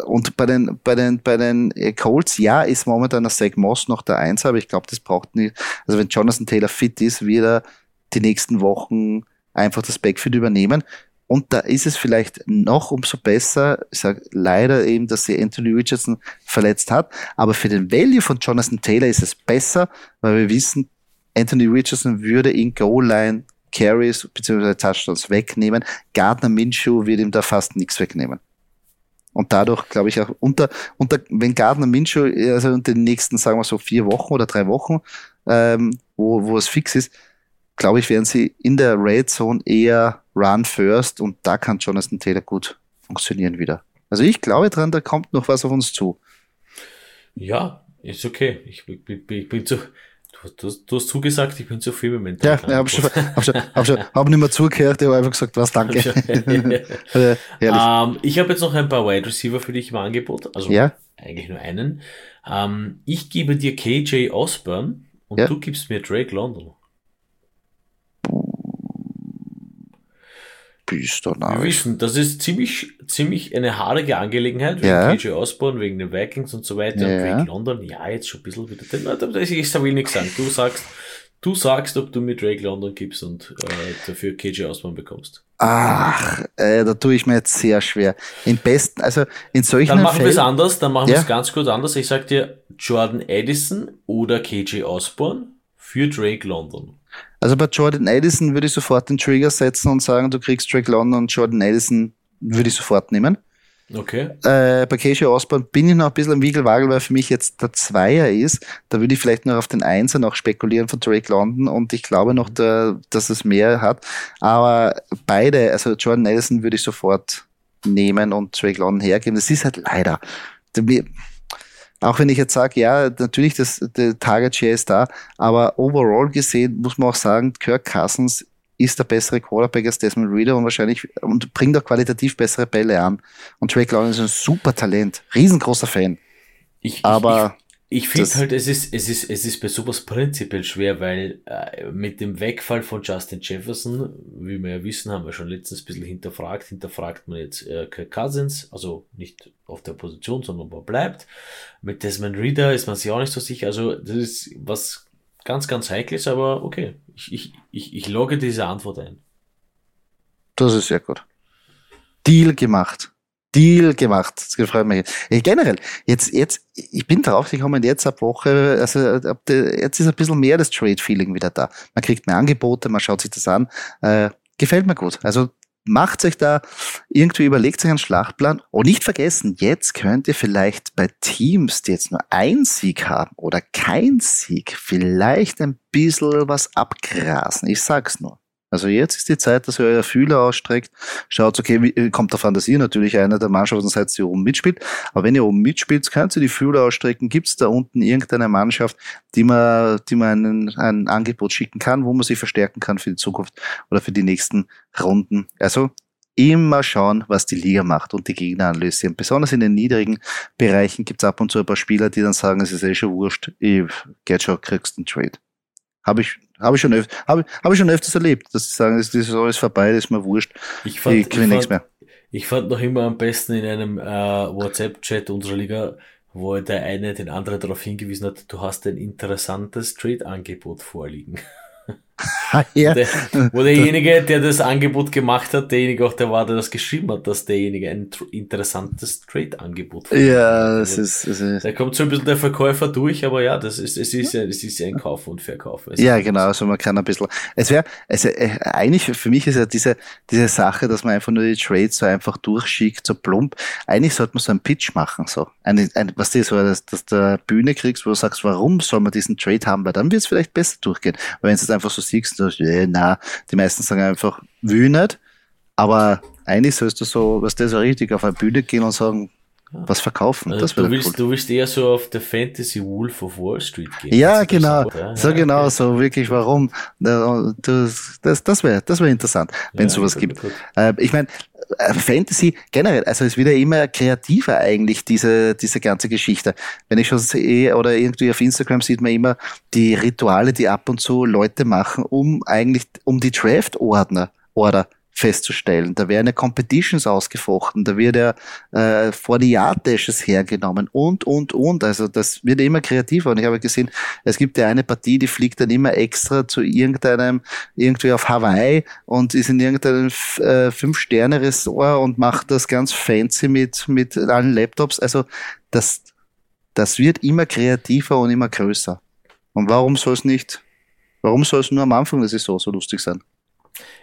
und bei den, bei den, bei den äh, Colts, ja, ist momentan der Zach Moss noch der Eins, aber ich glaube, das braucht nicht. Also wenn Jonathan Taylor fit ist, wird er die nächsten Wochen einfach das Backfield übernehmen. Und da ist es vielleicht noch umso besser, ich sage leider eben, dass sie Anthony Richardson verletzt hat, aber für den Value von Jonathan Taylor ist es besser, weil wir wissen, Anthony Richardson würde in Goal-Line Carries bzw. Touchdowns wegnehmen. Gardner Minshew wird ihm da fast nichts wegnehmen. Und dadurch, glaube ich, auch unter, unter, wenn Gardner Minshew, also in den nächsten, sagen wir so, vier Wochen oder drei Wochen, ähm, wo, wo es fix ist, glaube ich, werden sie in der Red Zone eher Run First und da kann Jonathan Taylor gut funktionieren wieder. Also ich glaube dran, da kommt noch was auf uns zu. Ja, ist okay. Ich, ich, ich, ich bin zu, Du, du, hast zugesagt, ich bin zu viel mit Ja, ich habe schon, hab schon, hab schon hab nicht mehr zugehört, ich habe einfach gesagt, was, danke. ähm, ich habe jetzt noch ein paar Wide Receiver für dich im Angebot, also ja? eigentlich nur einen. Ähm, ich gebe dir KJ Osborne und ja? du gibst mir Drake London. Bist du Wir wissen, das ist ziemlich, ziemlich eine haarige Angelegenheit, wegen ja. KJ Osborne, wegen den Vikings und so weiter, ja. und wegen London, ja, jetzt schon ein bisschen wieder, ich, ich will nichts sagen, du sagst, du sagst, ob du mit Drake London gibst und äh, dafür KJ Osborne bekommst. Ach, äh, da tue ich mir jetzt sehr schwer. Im besten, also in solchen Dann machen wir es anders, dann machen ja. wir es ganz kurz anders. Ich sag dir Jordan Edison oder KJ Osborne für Drake London. Also bei Jordan Edison würde ich sofort den Trigger setzen und sagen, du kriegst Drake London und Jordan Edison würde ich sofort nehmen. Okay. Äh, bei Casey Osborne bin ich noch ein bisschen im Wiegelwagel, weil für mich jetzt der Zweier ist. Da würde ich vielleicht noch auf den Einser noch spekulieren von Drake London und ich glaube noch, der, dass es mehr hat. Aber beide, also Jordan Edison würde ich sofort nehmen und Drake London hergeben. Das ist halt leider. Auch wenn ich jetzt sage, ja, natürlich, das, der Target Share ist da, aber overall gesehen muss man auch sagen, Kirk Cousins ist der bessere Quarterback als Desmond Reader und wahrscheinlich und bringt auch qualitativ bessere Bälle an. Und Drake London ist ein super Talent, riesengroßer Fan. Ich, aber ich, ich finde halt, es ist, es ist, es ist bei sowas prinzipiell schwer, weil äh, mit dem Wegfall von Justin Jefferson, wie wir ja wissen, haben wir schon letztens ein bisschen hinterfragt, hinterfragt man jetzt äh, Kirk Cousins, also nicht auf der Position, sondern wo er bleibt. Mit Desmond Reader ist man sich auch nicht so sicher, also das ist was ganz, ganz heikles, aber okay, ich, ich, ich, ich logge diese Antwort ein. Das ist sehr gut. Deal gemacht. Deal gemacht. Das mich. Ich, generell, jetzt, jetzt, ich bin drauf gekommen, jetzt ab Woche, also ab der, jetzt ist ein bisschen mehr das Trade-Feeling wieder da. Man kriegt mehr Angebote, man schaut sich das an. Äh, gefällt mir gut. Also macht euch da irgendwie, überlegt euch einen Schlachtplan und nicht vergessen, jetzt könnt ihr vielleicht bei Teams, die jetzt nur ein Sieg haben oder kein Sieg, vielleicht ein bisschen was abgrasen. Ich sag's nur. Also jetzt ist die Zeit, dass ihr euer Fühler ausstreckt. Schaut, okay, wie, äh, kommt der Fantasie natürlich einer der Mannschaften, seid ihr oben mitspielt. Aber wenn ihr oben mitspielt, könnt ihr die Fühler ausstrecken. Gibt es da unten irgendeine Mannschaft, die man, die man einen, ein Angebot schicken kann, wo man sich verstärken kann für die Zukunft oder für die nächsten Runden? Also immer schauen, was die Liga macht und die Gegner analysieren. Besonders in den niedrigen Bereichen gibt es ab und zu ein paar Spieler, die dann sagen, es ist eh schon wurscht, ich geht schon, kriegst einen Trade. Habe ich, hab ich, schon öf hab, hab ich schon öfters erlebt, dass sie sagen, das ist alles vorbei, das ist mir wurscht. Ich, fand, ich gewinne nichts mehr. Ich fand noch immer am besten in einem äh, WhatsApp-Chat unserer Liga, wo der eine den anderen darauf hingewiesen hat, du hast ein interessantes Trade-Angebot vorliegen. ja. Der, wo derjenige, der das Angebot gemacht hat, derjenige auch der war, der das geschrieben hat, dass derjenige ein interessantes Trade-Angebot hat. Ja, das ist, das ist. Da kommt so ein bisschen der Verkäufer durch, aber ja, das ist, es ist ja, es ist ein Kauf und Verkauf. Es ja, genau, also man kann ein bisschen, es wäre, also eigentlich für mich ist ja diese, diese Sache, dass man einfach nur die Trades so einfach durchschickt, so plump. Eigentlich sollte man so einen Pitch machen, so. Eine, ein, was das so, dass, dass du Bühne kriegst, wo du sagst, warum soll man diesen Trade haben, weil dann wird es vielleicht besser durchgehen. Aber wenn es einfach so siehst, sagst, äh, na, die meisten sagen einfach, will nicht. Aber eigentlich sollst du so, was das so richtig auf eine Bühne gehen und sagen, was verkaufen. Also das du, willst, cool. du willst eher so auf der Fantasy Wolf of Wall Street gehen. Ja, genau. So, ja, so ja, genau, okay. so wirklich, warum. Das, das, das wäre das wär interessant, wenn es ja, sowas gibt. Gut. Äh, ich meine, äh, Fantasy generell, also es wird ja immer kreativer eigentlich, diese, diese ganze Geschichte. Wenn ich schon sehe oder irgendwie auf Instagram sieht man immer die Rituale, die ab und zu Leute machen, um eigentlich, um die Draft-Ordner, Order festzustellen. Da werden ja Competitions ausgefochten, da wird ja äh, vor die Yard-Dashes hergenommen und, und, und. Also das wird immer kreativer. Und ich habe gesehen, es gibt ja eine Partie, die fliegt dann immer extra zu irgendeinem, irgendwie auf Hawaii und ist in irgendeinem äh, Fünf-Sterne-Ressort und macht das ganz fancy mit, mit allen Laptops. Also das, das wird immer kreativer und immer größer. Und warum soll es nicht, warum soll es nur am Anfang der Saison so lustig sein?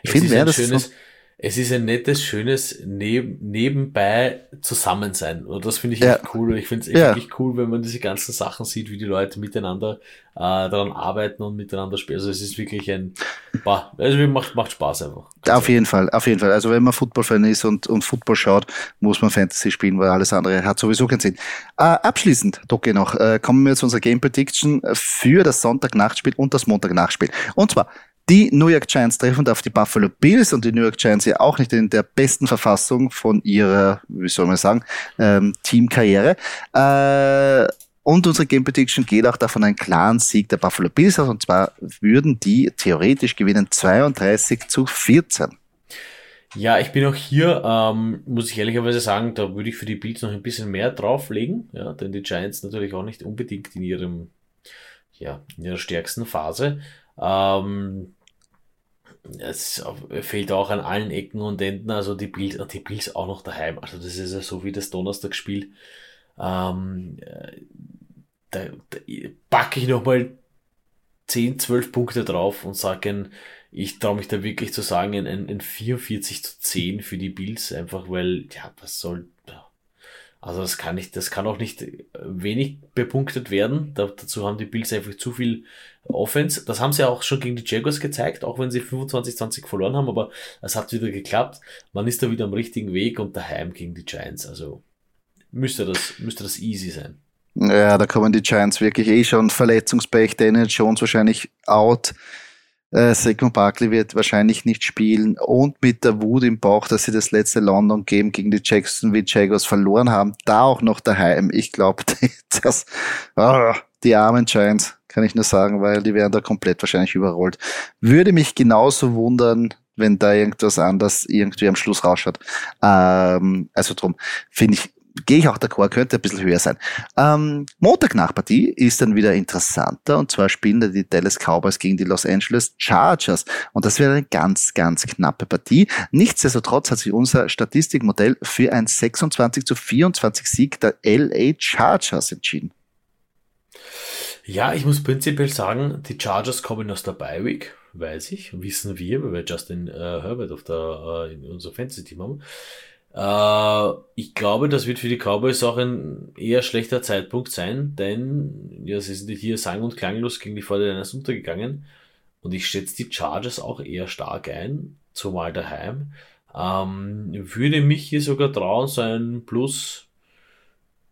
Ich finde, wäre das schönes, so es ist ein nettes, schönes Neb nebenbei Zusammensein. Und das finde ich ja. echt cool. Und ich finde es echt ja. wirklich cool, wenn man diese ganzen Sachen sieht, wie die Leute miteinander äh, daran arbeiten und miteinander spielen. Also es ist wirklich ein, bah, also macht, macht Spaß einfach. Auf jeden Fall, auf jeden Fall. Also wenn man Football-Fan ist und, und Football schaut, muss man Fantasy spielen, weil alles andere hat sowieso keinen Sinn. Äh, abschließend, Doki noch, äh, kommen wir zu unserer Game Prediction für das Sonntag-Nachtspiel und das Montag-Nachtspiel. Und zwar die New York Giants treffen auf die Buffalo Bills und die New York Giants ja auch nicht in der besten Verfassung von ihrer, wie soll man sagen, ähm, Teamkarriere. Äh, und unsere Game Prediction geht auch davon einen klaren Sieg der Buffalo Bills aus. Und zwar würden die theoretisch gewinnen 32 zu 14. Ja, ich bin auch hier, ähm, muss ich ehrlicherweise sagen, da würde ich für die Bills noch ein bisschen mehr drauflegen, ja, denn die Giants natürlich auch nicht unbedingt in ihrem, ja, in ihrer stärksten Phase. Ähm, es fehlt auch an allen Ecken und Enden, also die Bills, die Bills auch noch daheim. Also das ist ja so wie das Donnerstagsspiel. Ähm, äh, da, da packe ich nochmal 10, 12 Punkte drauf und sage, ich traue mich da wirklich zu sagen, ein, ein 44 zu 10 für die Bills, einfach weil, ja, was soll, also das kann nicht, das kann auch nicht wenig bepunktet werden. Da, dazu haben die Bills einfach zu viel Offense. Das haben sie auch schon gegen die Jaguars gezeigt, auch wenn sie 25-20 verloren haben, aber es hat wieder geklappt. Man ist da wieder am richtigen Weg und daheim gegen die Giants. Also müsste das, müsste das easy sein. Ja, da kommen die Giants wirklich eh schon Verletzungspech. Daniel Jones wahrscheinlich out. Äh, Saquon Barkley wird wahrscheinlich nicht spielen und mit der Wut im Bauch, dass sie das letzte London Game gegen die Jacksonville Jaguars verloren haben, da auch noch daheim. Ich glaube, dass oh, die armen Giants, kann ich nur sagen, weil die werden da komplett wahrscheinlich überrollt. Würde mich genauso wundern, wenn da irgendwas anders irgendwie am Schluss rausschaut. Ähm, also drum finde ich gehe ich auch d'accord, könnte ein bisschen höher sein. Ähm, Montag nach Partie ist dann wieder interessanter und zwar spielen da die Dallas Cowboys gegen die Los Angeles Chargers und das wäre eine ganz, ganz knappe Partie. Nichtsdestotrotz hat sich unser Statistikmodell für ein 26 zu 24 Sieg der LA Chargers entschieden. Ja, ich muss prinzipiell sagen, die Chargers kommen aus der Bye Week, weiß ich, wissen wir, weil wir Justin äh, Herbert auf der, äh, in unser Fantasy-Team haben. Äh, ich glaube, das wird für die Cowboys auch ein eher schlechter Zeitpunkt sein, denn ja, sie sind hier sang- und klanglos gegen die Fortinanders untergegangen. Und ich schätze die Chargers auch eher stark ein, zumal daheim. Ähm, würde mich hier sogar trauen, so ein Plus,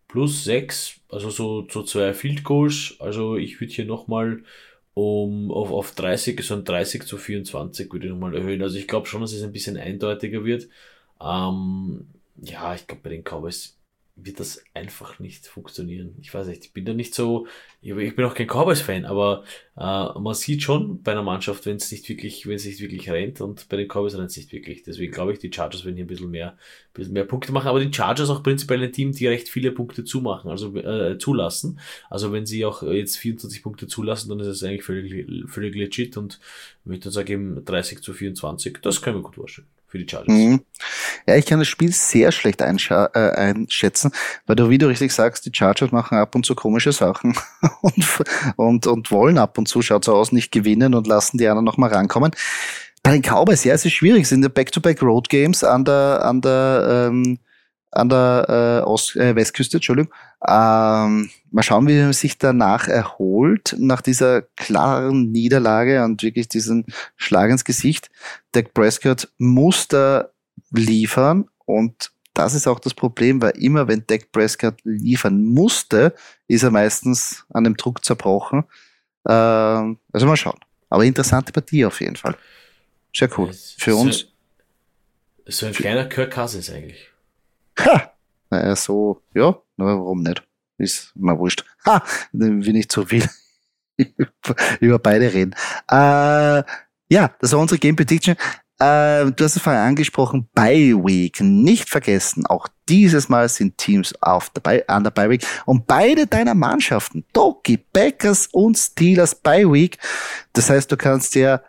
plus 6, also so, so zwei Field Goals. Also ich würde hier nochmal um auf, auf 30, so ein 30 zu 24 würde ich nochmal erhöhen. Also ich glaube schon, dass es ein bisschen eindeutiger wird. Ähm, ja, ich glaube, bei den Cowboys wird das einfach nicht funktionieren. Ich weiß nicht, ich bin da nicht so, ich bin auch kein Cowboys-Fan, aber äh, man sieht schon bei einer Mannschaft, wenn es nicht wirklich, wenn es nicht wirklich rennt und bei den Cowboys rennt es nicht wirklich. Deswegen glaube ich, die Chargers werden hier ein bisschen mehr, ein bisschen mehr Punkte machen, aber die Chargers auch prinzipiell ein Team, die recht viele Punkte zumachen, also äh, zulassen. Also wenn sie auch jetzt 24 Punkte zulassen, dann ist es eigentlich völlig, völlig legit und ich würde sagen 30 zu 24, das können wir gut vorstellen für die Chargers. Mhm. Ja, ich kann das Spiel sehr schlecht äh, einschätzen, weil du, wie du richtig sagst, die Chargers machen ab und zu komische Sachen und, und, und wollen ab und zu, schaut so aus, nicht gewinnen und lassen die anderen nochmal rankommen. Bei den Cowboys, ja, es ist schwierig, sind Back-to-Back Road Games an der, an der, ähm, an der äh, Ost äh, Westküste, Entschuldigung. Ähm, mal schauen, wie er sich danach erholt, nach dieser klaren Niederlage und wirklich diesen Schlag ins Gesicht. Dak Prescott muss da liefern und das ist auch das Problem, weil immer wenn Dak Prescott liefern musste, ist er meistens an dem Druck zerbrochen. Ähm, also mal schauen. Aber interessante Partie auf jeden Fall. Sehr cool. Für so, uns. So ein kleiner Kirk Cousins eigentlich. Ha! Naja, so, ja, warum nicht? Ist mal wurscht. Ha! Will nicht zu viel über beide reden. Äh, ja, das war unsere Game Prediction. Äh, du hast es vorhin angesprochen, Bye Week. Nicht vergessen, auch dieses Mal sind Teams auf der Bye, an der Bye Week. Und beide deiner Mannschaften, Doki, Packers und Steelers Bye Week. Das heißt, du kannst ja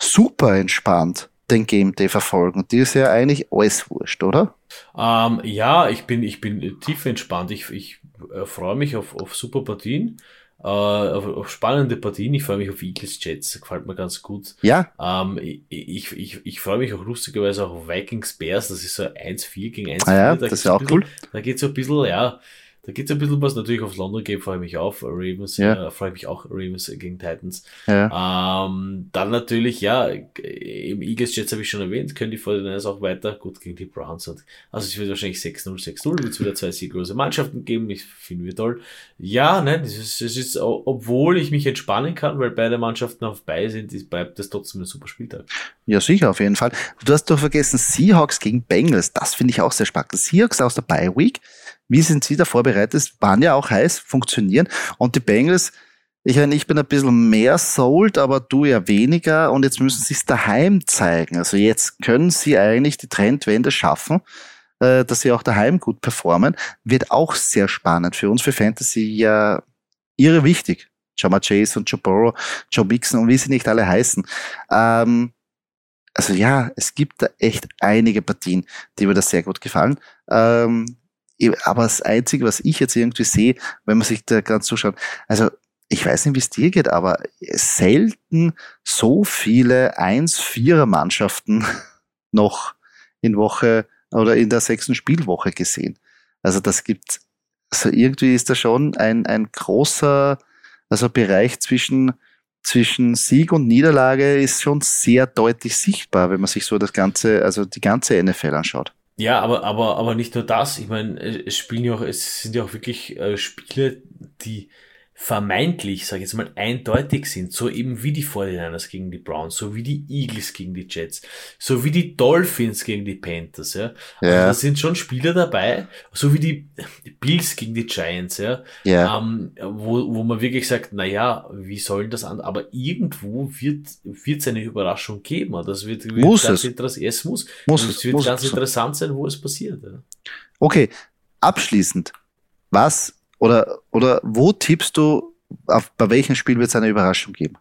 super entspannt den Game Day verfolgen. Dir ist ja eigentlich alles wurscht, oder? Ähm, ja, ich bin, ich bin tief entspannt. Ich, ich äh, freue mich auf, auf super Partien, äh, auf, auf spannende Partien. Ich freue mich auf Eagles Jets, gefällt mir ganz gut. Ja. Ähm, ich ich, ich, freue mich auch lustigerweise auch auf Vikings Bears. Das ist so 1-4 gegen 1-4. Ah ja, da das ist auch bisschen, cool. Da geht so ein bisschen, ja, da geht es ein bisschen was. Natürlich aufs London Game freue ich mich auf. Ravens, ja. äh, freue ich mich auch. Ravens gegen Titans. Ja. Ähm, dann natürlich, ja, im Eagles Jets habe ich schon erwähnt, können die 49ers auch weiter. Gut, gegen die Browns. Und, also es wird wahrscheinlich 6-0, 6-0. Wird es wieder zwei sieglose Mannschaften geben. Ich finde wir toll. Ja, nein, es ist, es ist, obwohl ich mich entspannen kann, weil beide Mannschaften auf bei sind, bleibt das trotzdem ein super Spieltag. Ja, sicher, auf jeden Fall. Du hast doch vergessen, Seahawks gegen Bengals. Das finde ich auch sehr spannend. Seahawks aus der Bye Week wie sind Sie da vorbereitet? Waren ja auch heiß, funktionieren. Und die Bengals, ich meine, ich bin ein bisschen mehr sold, aber du ja weniger. Und jetzt müssen sie es daheim zeigen. Also jetzt können sie eigentlich die Trendwende schaffen, äh, dass sie auch daheim gut performen. Wird auch sehr spannend für uns, für Fantasy ja irre wichtig. Jama Chase und Joe Burrow, Joe Mixon und wie sie nicht alle heißen. Ähm, also ja, es gibt da echt einige Partien, die mir da sehr gut gefallen. Ähm, aber das Einzige, was ich jetzt irgendwie sehe, wenn man sich da ganz zuschaut, also ich weiß nicht, wie es dir geht, aber selten so viele 1-4er-Mannschaften noch in Woche oder in der sechsten Spielwoche gesehen. Also das gibt, also irgendwie ist da schon ein, ein großer, also Bereich zwischen, zwischen Sieg und Niederlage ist schon sehr deutlich sichtbar, wenn man sich so das ganze, also die ganze NFL anschaut. Ja, aber, aber, aber nicht nur das. Ich meine, es spielen ja auch, es sind ja auch wirklich äh, Spiele, die vermeintlich, sage ich jetzt mal, eindeutig sind, so eben wie die 49ers gegen die Browns, so wie die Eagles gegen die Jets, so wie die Dolphins gegen die Panthers, ja. Also ja. da sind schon Spieler dabei, so wie die Bills gegen die Giants, ja. ja. Ähm, wo, wo man wirklich sagt, na ja, wie sollen das an, aber irgendwo wird, wird es eine Überraschung geben, das wird, wird muss ganz es. es muss. muss es wird muss ganz interessant sein, wo es passiert, ja. Okay. Abschließend. Was oder, oder wo tippst du, auf, bei welchem Spiel wird es eine Überraschung geben?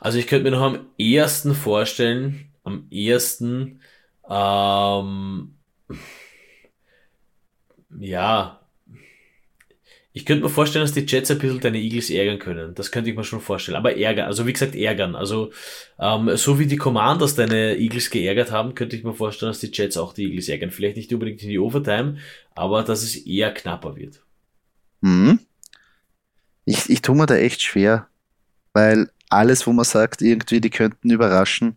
Also ich könnte mir noch am ersten vorstellen, am ersten, ähm, ja, ich könnte mir vorstellen, dass die Jets ein bisschen deine Eagles ärgern können. Das könnte ich mir schon vorstellen. Aber ärgern, also wie gesagt, ärgern. Also ähm, so wie die Commanders deine Eagles geärgert haben, könnte ich mir vorstellen, dass die Jets auch die Eagles ärgern. Vielleicht nicht unbedingt in die Overtime, aber dass es eher knapper wird. Mhm. Ich, ich tue mir da echt schwer, weil alles, wo man sagt, irgendwie, die könnten überraschen,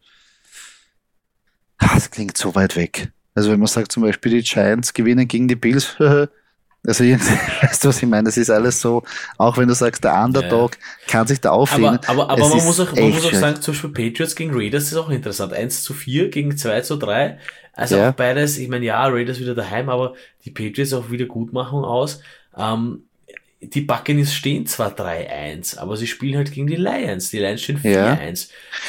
das klingt so weit weg. Also wenn man sagt zum Beispiel, die Giants gewinnen gegen die Bills, Also, weißt du, was ich meine? Das ist alles so, auch wenn du sagst, der Underdog ja. kann sich da aufheben. Aber, aber, aber man, muss auch, man muss auch sagen, zum Beispiel Patriots gegen Raiders ist auch interessant. 1 zu 4 gegen 2 zu 3. Also ja. auch beides, ich meine, ja, Raiders wieder daheim, aber die Patriots auch wieder Gutmachung aus. Ähm, die Buccaneers stehen zwar 3-1, aber sie spielen halt gegen die Lions. Die Lions stehen 4-1. Ja.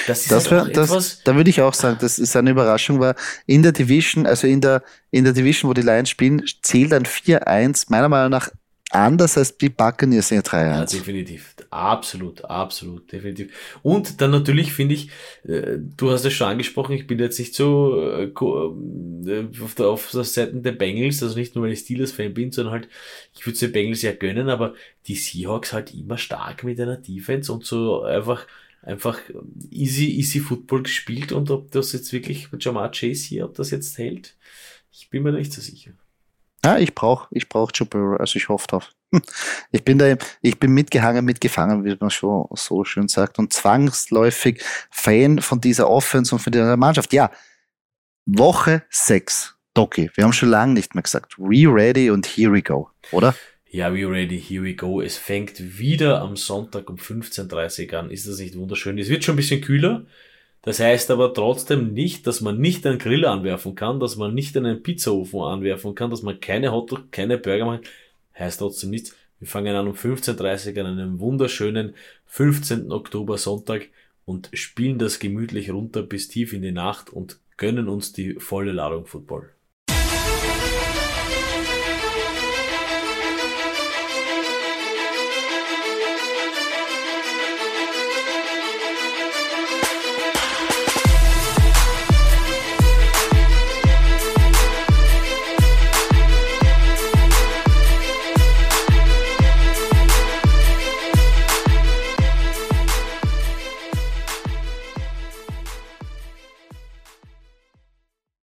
Das ist das halt das, etwas. Da würde ich auch sagen, das ist eine Überraschung, weil in der Division, also in der, in der Division, wo die Lions spielen, zählt ein 4-1 meiner Meinung nach anders als die Buccaneers in 3-1. Ja, definitiv. Absolut, absolut, definitiv. Und dann natürlich finde ich, äh, du hast es schon angesprochen, ich bin jetzt nicht so äh, äh, auf der, auf der Seite der Bengals, also nicht nur weil ich Steelers-Fan bin, sondern halt, ich würde es den Bengals ja gönnen, aber die Seahawks halt immer stark mit einer Defense und so einfach einfach easy, easy Football gespielt und ob das jetzt wirklich Jamar Chase hier, ob das jetzt hält, ich bin mir nicht so sicher. Ja, ich brauche ich brauch Joe Burrow, also ich hoffe drauf. Ich bin da, ich bin mitgehangen, mitgefangen, wie man schon so schön sagt, und zwangsläufig Fan von dieser Offense und von dieser Mannschaft. Ja, Woche 6. Doki, wir haben schon lange nicht mehr gesagt. We ready und here we go, oder? Ja, we ready, here we go. Es fängt wieder am Sonntag um 15.30 Uhr an. Ist das nicht wunderschön? Es wird schon ein bisschen kühler. Das heißt aber trotzdem nicht, dass man nicht einen Grill anwerfen kann, dass man nicht einen Pizzaofen anwerfen kann, dass man keine Hotdog, keine Burger macht. Heißt trotzdem nichts. Wir fangen an um 15.30 Uhr an einem wunderschönen 15. Oktober Sonntag und spielen das gemütlich runter bis tief in die Nacht und gönnen uns die volle Ladung Football.